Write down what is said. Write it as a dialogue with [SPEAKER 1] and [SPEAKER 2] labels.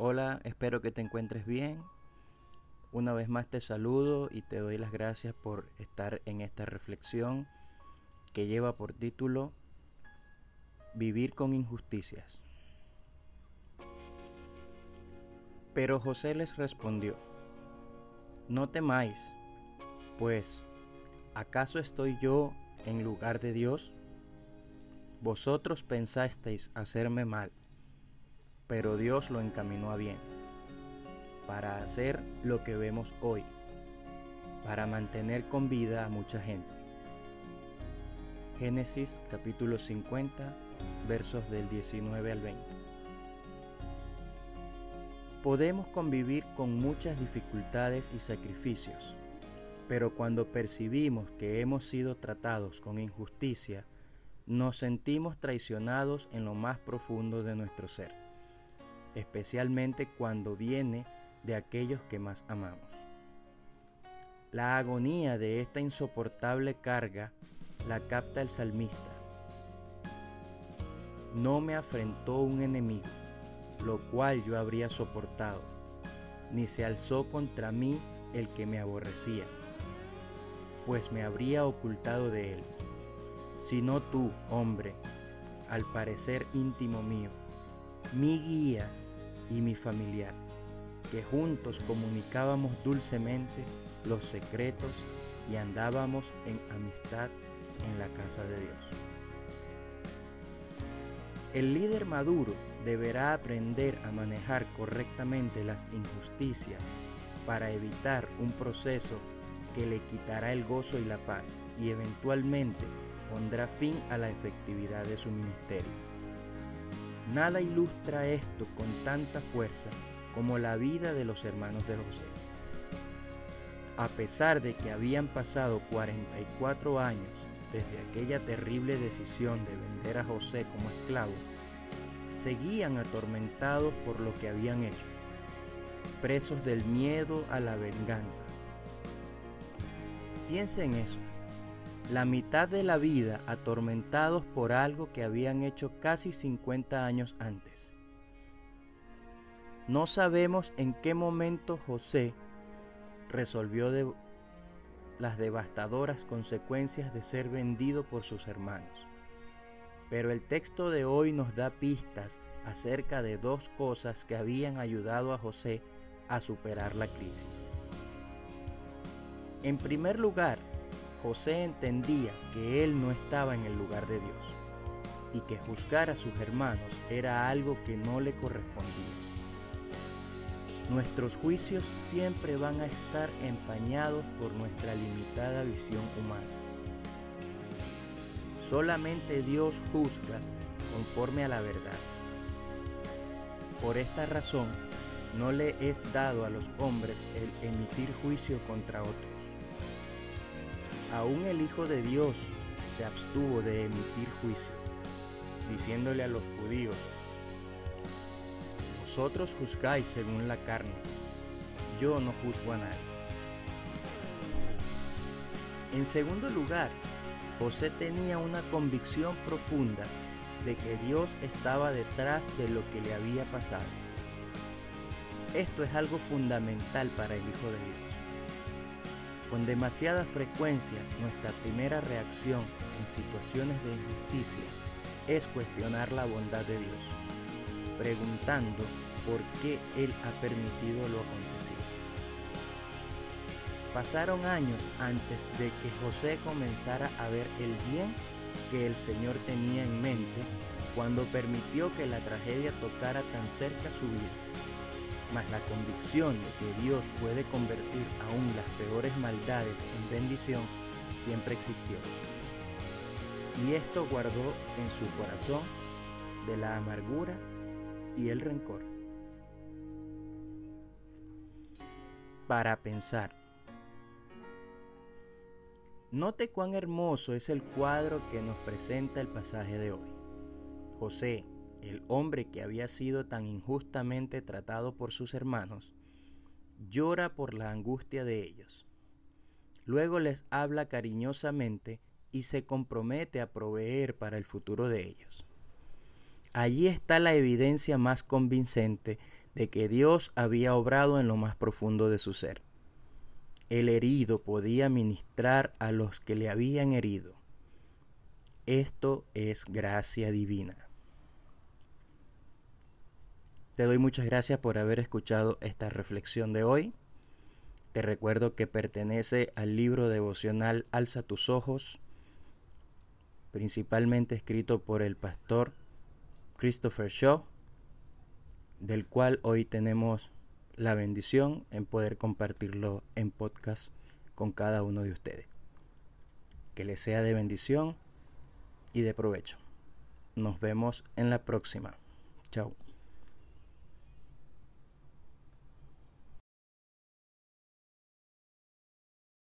[SPEAKER 1] Hola, espero que te encuentres bien. Una vez más te saludo y te doy las gracias por estar en esta reflexión que lleva por título Vivir con injusticias. Pero José les respondió, No temáis, pues, ¿acaso estoy yo en lugar de Dios? Vosotros pensasteis hacerme mal, pero Dios lo encaminó a bien, para hacer lo que vemos hoy, para mantener con vida a mucha gente. Génesis capítulo 50, versos del 19 al 20. Podemos convivir con muchas dificultades y sacrificios, pero cuando percibimos que hemos sido tratados con injusticia, nos sentimos traicionados en lo más profundo de nuestro ser, especialmente cuando viene de aquellos que más amamos. La agonía de esta insoportable carga la capta el salmista. No me afrentó un enemigo, lo cual yo habría soportado, ni se alzó contra mí el que me aborrecía, pues me habría ocultado de él, sino tú, hombre, al parecer íntimo mío, mi guía y mi familiar, que juntos comunicábamos dulcemente los secretos y andábamos en amistad en la casa de Dios. El líder maduro deberá aprender a manejar correctamente las injusticias para evitar un proceso que le quitará el gozo y la paz y eventualmente pondrá fin a la efectividad de su ministerio. Nada ilustra esto con tanta fuerza como la vida de los hermanos de José. A pesar de que habían pasado 44 años desde aquella terrible decisión de vender a José como esclavo, seguían atormentados por lo que habían hecho, presos del miedo a la venganza. Piensa en eso, la mitad de la vida atormentados por algo que habían hecho casi 50 años antes. No sabemos en qué momento José resolvió de las devastadoras consecuencias de ser vendido por sus hermanos. Pero el texto de hoy nos da pistas acerca de dos cosas que habían ayudado a José a superar la crisis. En primer lugar, José entendía que él no estaba en el lugar de Dios y que juzgar a sus hermanos era algo que no le correspondía. Nuestros juicios siempre van a estar empañados por nuestra limitada visión humana. Solamente Dios juzga conforme a la verdad. Por esta razón, no le es dado a los hombres el emitir juicio contra otros. Aún el Hijo de Dios se abstuvo de emitir juicio, diciéndole a los judíos, vosotros juzgáis según la carne, yo no juzgo a nadie. En segundo lugar, José tenía una convicción profunda de que Dios estaba detrás de lo que le había pasado. Esto es algo fundamental para el Hijo de Dios. Con demasiada frecuencia, nuestra primera reacción en situaciones de injusticia es cuestionar la bondad de Dios, preguntando por qué Él ha permitido lo acontecido. Pasaron años antes de que José comenzara a ver el bien que el Señor tenía en mente cuando permitió que la tragedia tocara tan cerca su vida. Mas la convicción de que Dios puede convertir aún las peores maldades en bendición siempre existió. Y esto guardó en su corazón de la amargura y el rencor. para pensar. Note cuán hermoso es el cuadro que nos presenta el pasaje de hoy. José, el hombre que había sido tan injustamente tratado por sus hermanos, llora por la angustia de ellos. Luego les habla cariñosamente y se compromete a proveer para el futuro de ellos. Allí está la evidencia más convincente de que Dios había obrado en lo más profundo de su ser. El herido podía ministrar a los que le habían herido. Esto es gracia divina. Te doy muchas gracias por haber escuchado esta reflexión de hoy. Te recuerdo que pertenece al libro devocional Alza tus ojos, principalmente escrito por el pastor Christopher Shaw, del cual hoy tenemos la bendición en poder compartirlo en podcast con cada uno de ustedes. Que les sea de bendición y de provecho. Nos vemos en la próxima. Chao.